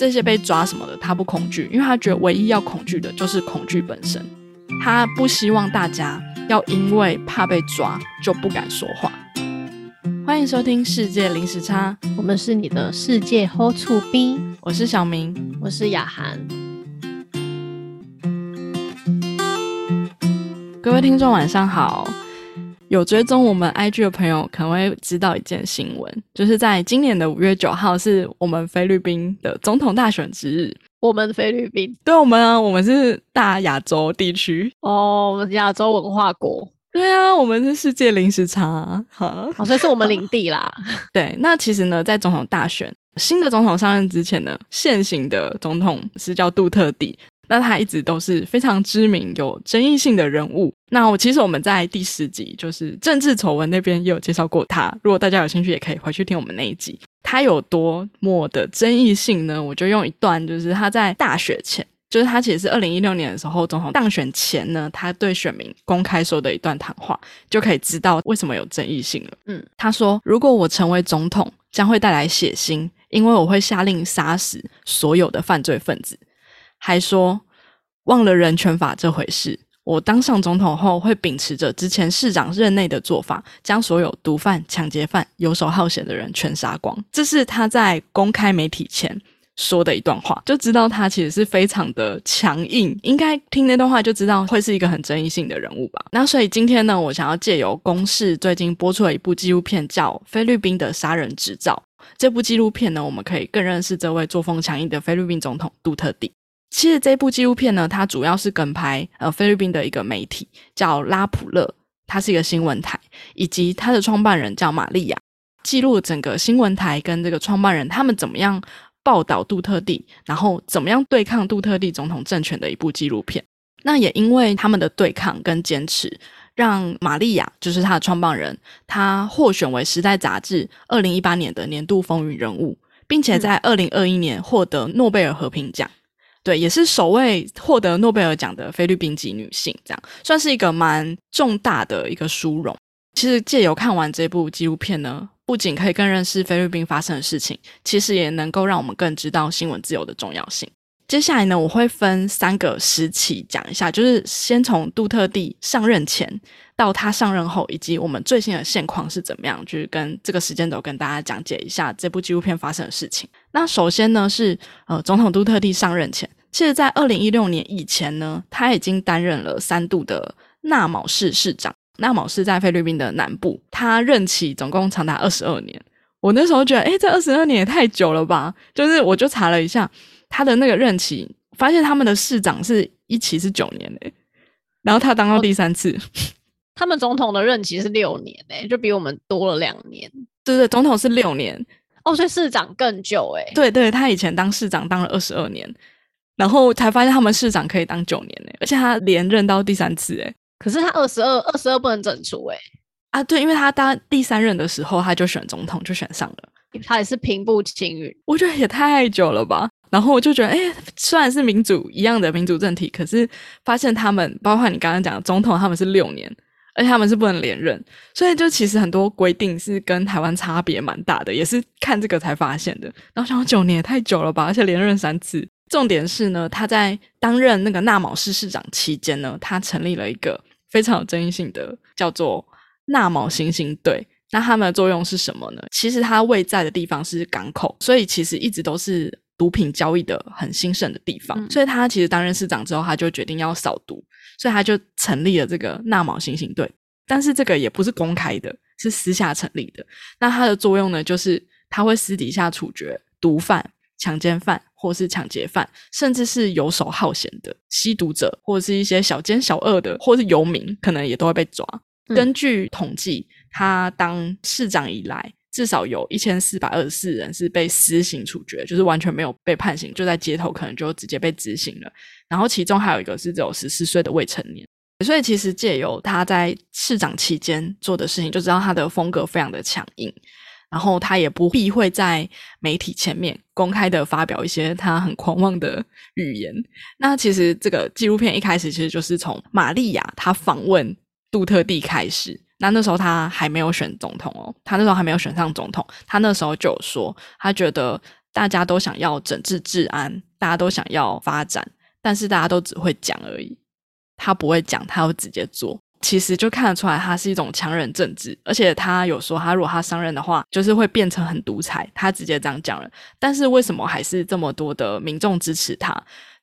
这些被抓什么的，他不恐惧，因为他觉得唯一要恐惧的就是恐惧本身。他不希望大家要因为怕被抓就不敢说话。欢迎收听《世界零时差》，我们是你的世界 Hold 处 B，我是小明，我是雅涵。各位听众晚上好。有追踪我们 IG 的朋友可能会知道一件新闻，就是在今年的五月九号是我们菲律宾的总统大选之日。我们菲律宾，对我们啊，我们是大亚洲地区哦，我们亚洲文化国。对啊，我们是世界零时差，好，所以是我们领地啦。对，那其实呢，在总统大选新的总统上任之前呢，现行的总统是叫杜特地。那他一直都是非常知名、有争议性的人物。那我其实我们在第十集就是政治丑闻那边也有介绍过他。如果大家有兴趣，也可以回去听我们那一集。他有多么的争议性呢？我就用一段，就是他在大选前，就是他其实是二零一六年的时候总统当选前呢，他对选民公开说的一段谈话，就可以知道为什么有争议性了。嗯，他说：“如果我成为总统，将会带来血腥，因为我会下令杀死所有的犯罪分子。”还说忘了人权法这回事。我当上总统后，会秉持着之前市长任内的做法，将所有毒贩、抢劫犯、游手好闲的人全杀光。这是他在公开媒体前说的一段话，就知道他其实是非常的强硬。应该听那段话就知道会是一个很争议性的人物吧。那所以今天呢，我想要借由公视最近播出了一部纪录片，叫《菲律宾的杀人执照》。这部纪录片呢，我们可以更认识这位作风强硬的菲律宾总统杜特地。其实这部纪录片呢，它主要是跟拍呃菲律宾的一个媒体叫拉普勒，它是一个新闻台，以及它的创办人叫玛利亚，记录整个新闻台跟这个创办人他们怎么样报道杜特地，然后怎么样对抗杜特地总统政权的一部纪录片。那也因为他们的对抗跟坚持，让玛利亚就是他的创办人，他获选为《时代》杂志二零一八年的年度风云人物，并且在二零二一年获得诺贝尔和平奖。对，也是首位获得诺贝尔奖的菲律宾籍女性，这样算是一个蛮重大的一个殊荣。其实借由看完这部纪录片呢，不仅可以更认识菲律宾发生的事情，其实也能够让我们更知道新闻自由的重要性。接下来呢，我会分三个时期讲一下，就是先从杜特地上任前到他上任后，以及我们最新的现况是怎么样，就是跟这个时间轴跟大家讲解一下这部纪录片发生的事情。那首先呢，是呃，总统杜特地上任前，其实在二零一六年以前呢，他已经担任了三度的纳卯市市长。纳卯市在菲律宾的南部，他任期总共长达二十二年。我那时候觉得，哎，这二十二年也太久了吧？就是我就查了一下。他的那个任期，发现他们的市长是一期是九年嘞，然后他当到第三次，他们总统的任期是六年嘞，就比我们多了两年。对对，总统是六年，哦，所以市长更久哎。对对，他以前当市长当了二十二年，然后才发现他们市长可以当九年嘞，而且他连任到第三次哎。可是他二十二，二十二不能整除哎。啊，对，因为他当第三任的时候他就选总统就选上了，他也是平步青云。我觉得也太久了吧。然后我就觉得，哎，虽然是民主一样的民主政体，可是发现他们，包括你刚刚讲的总统，他们是六年，而且他们是不能连任，所以就其实很多规定是跟台湾差别蛮大的，也是看这个才发现的。然后想九年也太久了吧，而且连任三次。重点是呢，他在担任那个纳卯市市长期间呢，他成立了一个非常有争议性的叫做纳卯行刑队。那他们的作用是什么呢？其实他位在的地方是港口，所以其实一直都是。毒品交易的很兴盛的地方，所以他其实担任市长之后，他就决定要扫毒，所以他就成立了这个纳卯行刑队。但是这个也不是公开的，是私下成立的。那它的作用呢，就是他会私底下处决毒贩、强奸犯，或是抢劫犯，甚至是游手好闲的吸毒者，或者是一些小奸小恶的，或是游民，可能也都会被抓。根据统计，他当市长以来。至少有一千四百二十四人是被私刑处决，就是完全没有被判刑，就在街头可能就直接被执行了。然后其中还有一个是只有十四岁的未成年。所以其实借由他在市长期间做的事情，就知道他的风格非常的强硬。然后他也不避讳在媒体前面公开的发表一些他很狂妄的语言。那其实这个纪录片一开始其实就是从玛利亚他访问杜特地开始。那那时候他还没有选总统哦，他那时候还没有选上总统。他那时候就说，他觉得大家都想要整治治安，大家都想要发展，但是大家都只会讲而已，他不会讲，他会直接做。其实就看得出来，他是一种强人政治，而且他有说，他如果他上任的话，就是会变成很独裁。他直接这样讲了。但是为什么还是这么多的民众支持他？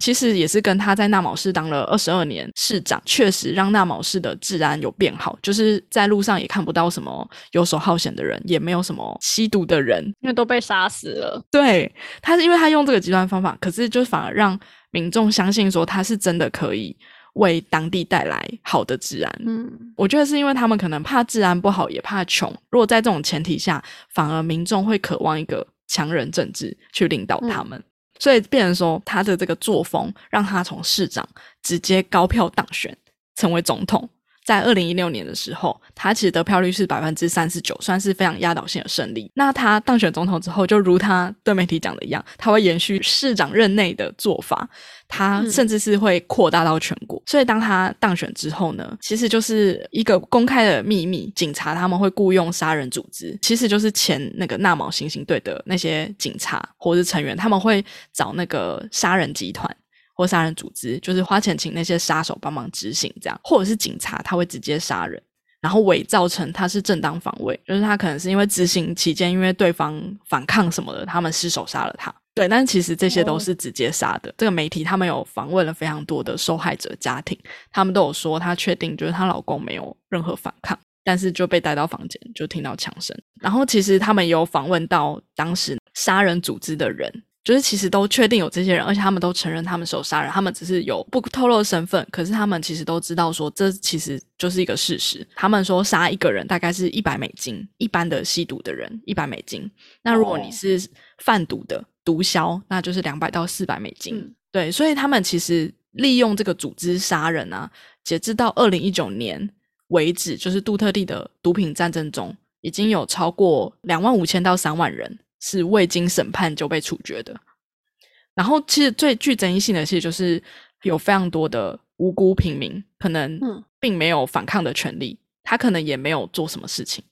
其实也是跟他在纳卯市当了二十二年市长，确实让纳卯市的治安有变好，就是在路上也看不到什么游手好闲的人，也没有什么吸毒的人，因为都被杀死了。对，他是因为他用这个极端方法，可是就反而让民众相信说他是真的可以。为当地带来好的治安，嗯，我觉得是因为他们可能怕治安不好，也怕穷。如果在这种前提下，反而民众会渴望一个强人政治去领导他们，所以变成说他的这个作风，让他从市长直接高票当选，成为总统。在二零一六年的时候，他其实得票率是百分之三十九，算是非常压倒性的胜利。那他当选总统之后，就如他对媒体讲的一样，他会延续市长任内的做法，他甚至是会扩大到全国。所以当他当选之后呢，其实就是一个公开的秘密，警察他们会雇佣杀人组织，其实就是前那个纳毛行刑队的那些警察或者成员，他们会找那个杀人集团。或杀人组织就是花钱请那些杀手帮忙执行，这样，或者是警察他会直接杀人，然后伪造成他是正当防卫，就是他可能是因为执行期间因为对方反抗什么的，他们失手杀了他。对，但其实这些都是直接杀的。这个媒体他们有访问了非常多的受害者家庭，他们都有说他确定就是她老公没有任何反抗，但是就被带到房间就听到枪声。然后其实他们有访问到当时杀人组织的人。就是其实都确定有这些人，而且他们都承认他们手杀人，他们只是有不透露身份，可是他们其实都知道说这其实就是一个事实。他们说杀一个人大概是一百美金，一般的吸毒的人一百美金。那如果你是贩毒的毒枭，那就是两百到四百美金。对，所以他们其实利用这个组织杀人啊，截至到二零一九年为止，就是杜特地的毒品战争中，已经有超过两万五千到三万人。是未经审判就被处决的。然后，其实最具争议性的，其实就是有非常多的无辜平民，可能并没有反抗的权利，他可能也没有做什么事情，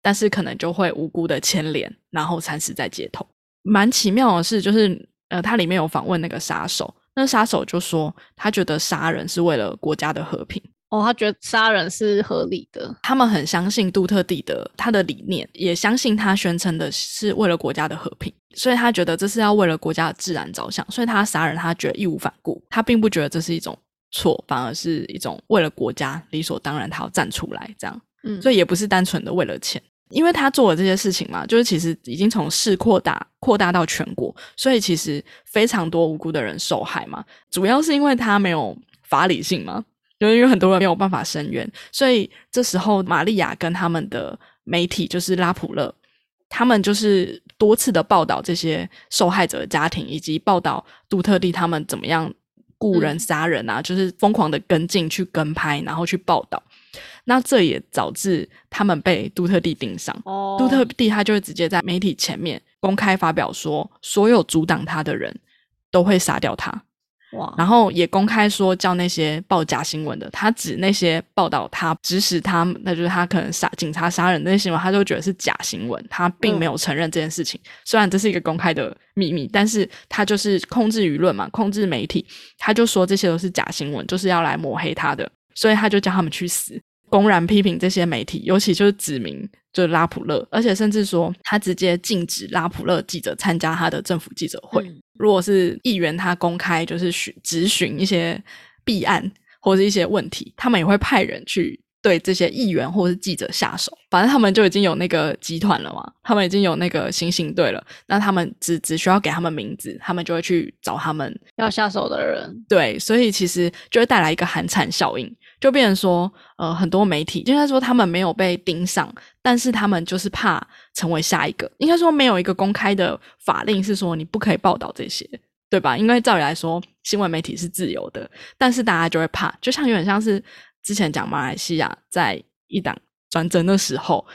但是可能就会无辜的牵连，然后惨死在街头。蛮奇妙的是，就是呃，它里面有访问那个杀手，那杀手就说，他觉得杀人是为了国家的和平。哦，他觉得杀人是合理的，他们很相信杜特地的他的理念，也相信他宣称的是为了国家的和平，所以他觉得这是要为了国家的自然着想，所以他杀人他觉得义无反顾，他并不觉得这是一种错，反而是一种为了国家理所当然他要站出来这样，嗯，所以也不是单纯的为了钱，因为他做了这些事情嘛，就是其实已经从市扩大扩大到全国，所以其实非常多无辜的人受害嘛，主要是因为他没有法理性嘛。就因为很多人没有办法申冤，所以这时候玛利亚跟他们的媒体就是拉普勒，他们就是多次的报道这些受害者的家庭，以及报道杜特地他们怎么样雇人杀人啊，就是疯狂的跟进去跟拍，然后去报道。那这也导致他们被杜特地盯上。哦，杜特地他就会直接在媒体前面公开发表说，所有阻挡他的人都会杀掉他。然后也公开说叫那些报假新闻的，他指那些报道他指使他，那就是他可能杀警察杀人那些新闻，他就觉得是假新闻，他并没有承认这件事情。虽然这是一个公开的秘密，但是他就是控制舆论嘛，控制媒体，他就说这些都是假新闻，就是要来抹黑他的，所以他就叫他们去死。公然批评这些媒体，尤其就是指名就是拉普勒，而且甚至说他直接禁止拉普勒记者参加他的政府记者会。如果是议员，他公开就是询质询一些弊案或者一些问题，他们也会派人去对这些议员或是记者下手。反正他们就已经有那个集团了嘛，他们已经有那个行刑队了。那他们只只需要给他们名字，他们就会去找他们要下手的人。对，所以其实就会带来一个寒蝉效应。就变成说，呃，很多媒体应该说他们没有被盯上，但是他们就是怕成为下一个。应该说没有一个公开的法令是说你不可以报道这些，对吧？因为照理来说，新闻媒体是自由的，但是大家就会怕，就像有点像是之前讲马来西亚在一党专政的时候，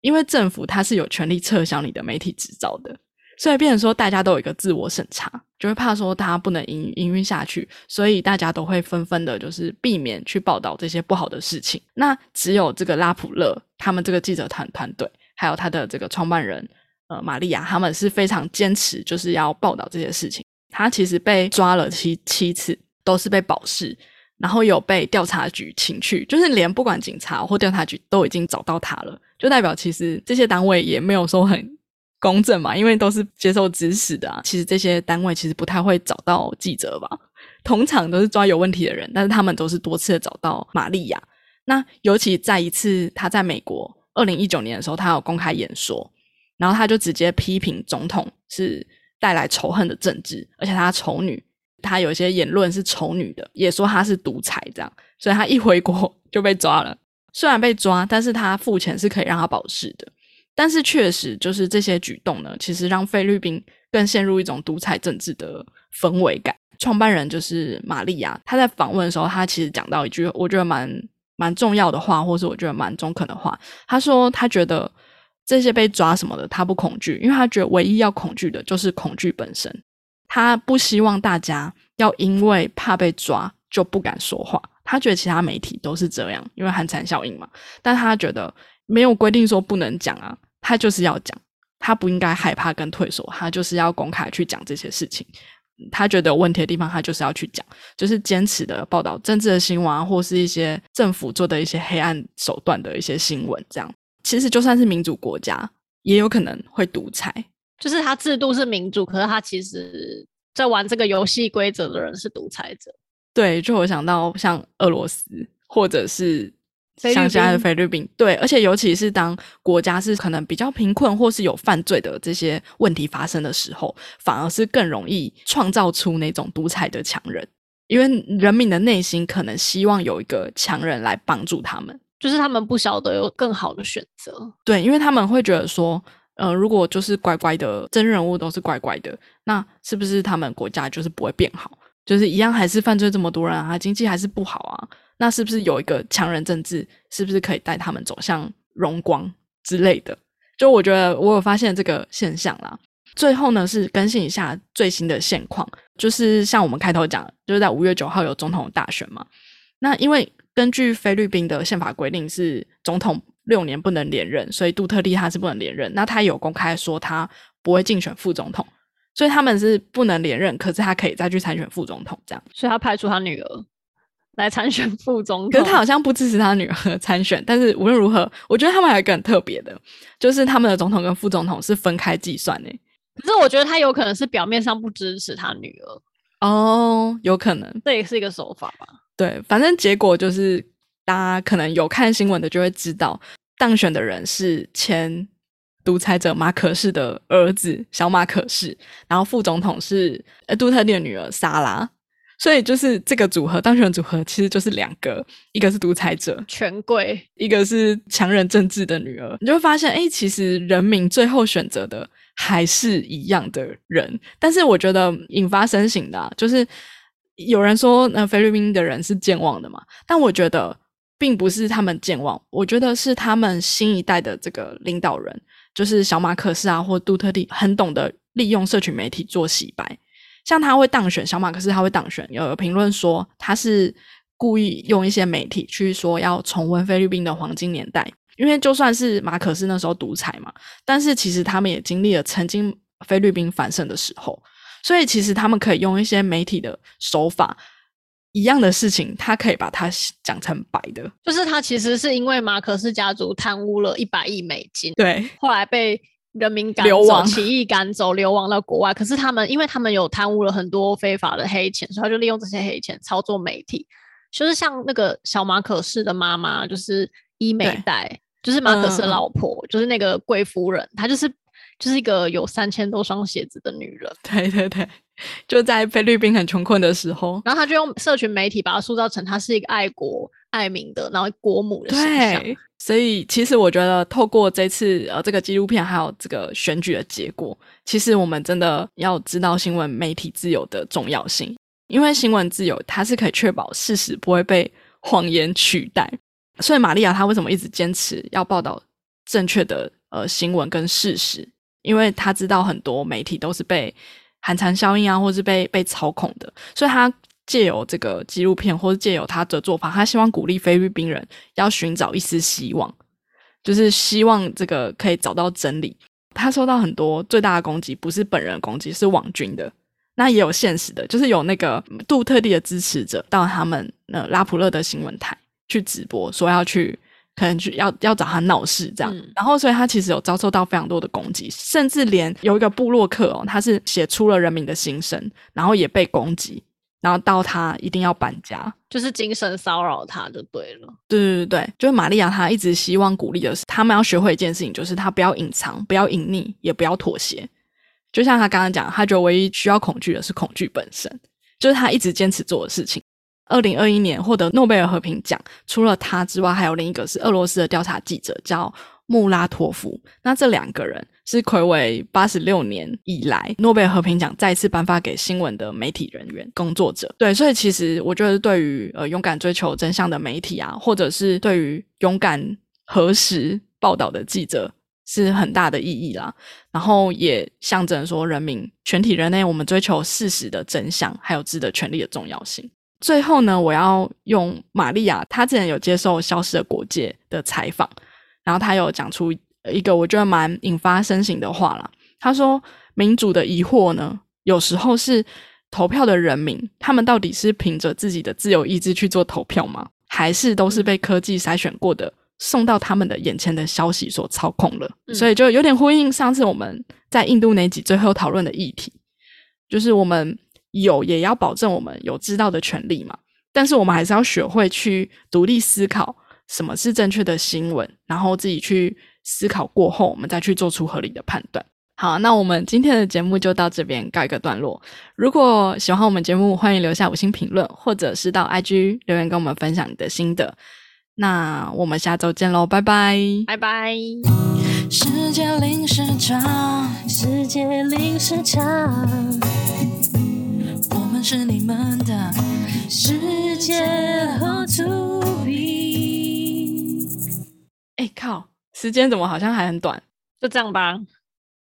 因为政府它是有权利撤销你的媒体执照的。所以变成说，大家都有一个自我审查，就会怕说大家不能营营运下去，所以大家都会纷纷的，就是避免去报道这些不好的事情。那只有这个拉普勒他们这个记者团团队，还有他的这个创办人呃玛利亚，他们是非常坚持，就是要报道这些事情。他其实被抓了七七次，都是被保释，然后有被调查局请去，就是连不管警察或调查局都已经找到他了，就代表其实这些单位也没有说很公正嘛，因为都是接受指使的啊。其实这些单位其实不太会找到记者吧，通常都是抓有问题的人，但是他们都是多次的找到玛利亚。那尤其在一次他在美国二零一九年的时候，他有公开演说，然后他就直接批评总统是带来仇恨的政治，而且他丑女，他有一些言论是丑女的，也说他是独裁这样，所以他一回国 就被抓了。虽然被抓，但是他付钱是可以让他保释的。但是确实就是这些举动呢，其实让菲律宾更陷入一种独裁政治的氛围感。创办人就是玛利亚，她在访问的时候，她其实讲到一句我觉得蛮蛮重要的话，或是我觉得蛮中肯的话。她说她觉得这些被抓什么的，她不恐惧，因为她觉得唯一要恐惧的就是恐惧本身。她不希望大家要因为怕被抓就不敢说话。他觉得其他媒体都是这样，因为寒蝉效应嘛。但他觉得没有规定说不能讲啊，他就是要讲，他不应该害怕跟退缩，他就是要公开去讲这些事情。他觉得有问题的地方，他就是要去讲，就是坚持的报道政治的新闻啊，或是一些政府做的一些黑暗手段的一些新闻。这样，其实就算是民主国家，也有可能会独裁。就是他制度是民主，可是他其实在玩这个游戏规则的人是独裁者。对，就我想到像俄罗斯，或者是像在的菲律宾，对，而且尤其是当国家是可能比较贫困或是有犯罪的这些问题发生的时候，反而是更容易创造出那种独裁的强人，因为人民的内心可能希望有一个强人来帮助他们。就是他们不晓得有更好的选择。对，因为他们会觉得说，呃，如果就是乖乖的真人物都是乖乖的，那是不是他们国家就是不会变好？就是一样还是犯罪这么多人啊，经济还是不好啊，那是不是有一个强人政治，是不是可以带他们走向荣光之类的？就我觉得我有发现这个现象啦。最后呢是更新一下最新的现况，就是像我们开头讲，就是在五月九号有总统大选嘛。那因为根据菲律宾的宪法规定是总统六年不能连任，所以杜特利他是不能连任。那他有公开说他不会竞选副总统，所以他们是不能连任，可是他可以再去参选副总统这样。所以他派出他女儿来参选副总统。可是他好像不支持他女儿参选，但是无论如何，我觉得他们还有一个很特别的，就是他们的总统跟副总统是分开计算的。可是我觉得他有可能是表面上不支持他女儿，哦，有可能，这也是一个手法吧。对，反正结果就是大家可能有看新闻的就会知道，当选的人是前独裁者马可士的儿子小马可士，然后副总统是呃杜特地的女儿莎拉。所以就是这个组合当选组合其实就是两个，一个是独裁者，权贵一个是强人政治的女儿，你就会发现，哎、其实人民最后选择的还是一样的人。但是我觉得引发深省的、啊，就是有人说，呃，菲律宾的人是健忘的嘛，但我觉得并不是他们健忘，我觉得是他们新一代的这个领导人，就是小马可斯啊或杜特地，很懂得利用社群媒体做洗白。像他会当选，小马可是他会当选。有评论说他是故意用一些媒体去说要重温菲律宾的黄金年代，因为就算是马可斯那时候独裁嘛，但是其实他们也经历了曾经菲律宾繁盛的时候，所以其实他们可以用一些媒体的手法，一样的事情，他可以把它讲成白的。就是他其实是因为马可斯家族贪污了一百亿美金，对后来被人民赶走，流亡起义赶走，流亡到国外。可是他们，因为他们有贪污了很多非法的黑钱，所以他就利用这些黑钱操作媒体。就是像那个小马可士的妈妈，就是伊美对代，就是马可士的老婆，就是那个贵夫人，她就是就是一个有三千多双鞋子的女人。对对对，就在菲律宾很穷困的时候，然后他就用社群媒体把她塑造成她是一个爱国爱民的，然后国母的形象。对，所以其实我觉得透过这次呃这个纪录片，还有这个选举的结果，其实我们真的要知道新闻媒体自由的重要性，因为新闻自由它是可以确保事实不会被谎言取代。所以玛利亚她为什么一直坚持要报道正确的呃新闻跟事实？因为她知道很多媒体都是被寒蝉效应啊，或是被被操控的，所以她借由这个纪录片，或是借由他的做法，他希望鼓励菲律宾人要寻找一丝希望，就是希望这个可以找到真理。他受到很多最大的攻击，不是本人攻击，是网军的。那也有现实的，就是有那个杜特地的支持者到他们呃拉普勒的新闻台去直播，说要去可能去要要找他闹事这样。然后，所以他其实有遭受到非常多的攻击，甚至连有一个布洛克哦，他是写出了人民的心声，然后也被攻击。然后到他一定要搬家，就是精神骚扰他就对了。对对对对，就是玛利亚，她一直希望鼓励的是，他们要学会一件事情，就是他不要隐藏，不要隐匿，也不要妥协。就像他刚刚讲，他觉得唯一需要恐惧的是恐惧本身，就是他一直坚持做的事情。二零二一年获得诺贝尔和平奖，除了他之外，还有另一个是俄罗斯的调查记者，叫。穆拉托夫，那这两个人是魁违八十六年以来诺贝尔和平奖再次颁发给新闻的媒体人员工作者。对，所以其实我觉得，对于呃勇敢追求真相的媒体啊，或者是对于勇敢核实报道的记者，是很大的意义啦。然后也象征说，人民全体人类我们追求事实的真相，还有知的权利的重要性。最后呢，我要用玛利亚，她之前有接受《消失的国界》的采访。然后他有讲出一个我觉得蛮引发深省的话了。他说：“民主的疑惑呢，有时候是投票的人民，他们到底是凭着自己的自由意志去做投票吗？还是都是被科技筛选过的，送到他们的眼前的消息所操控了？所以就有点呼应上次我们在印度那集最后讨论的议题，就是我们有也要保证我们有知道的权利嘛，但是我们还是要学会去独立思考。”什么是正确的新闻？然后自己去思考过后，我们再去做出合理的判断。好，那我们今天的节目就到这边告一个段落。如果喜欢我们节目，欢迎留下五星评论，或者是到 IG 留言跟我们分享你的心得。那我们下周见喽，拜拜，拜拜。世界零时差，世界零时差，我们是你们的世界后 to be。哎靠！时间怎么好像还很短？就这样吧。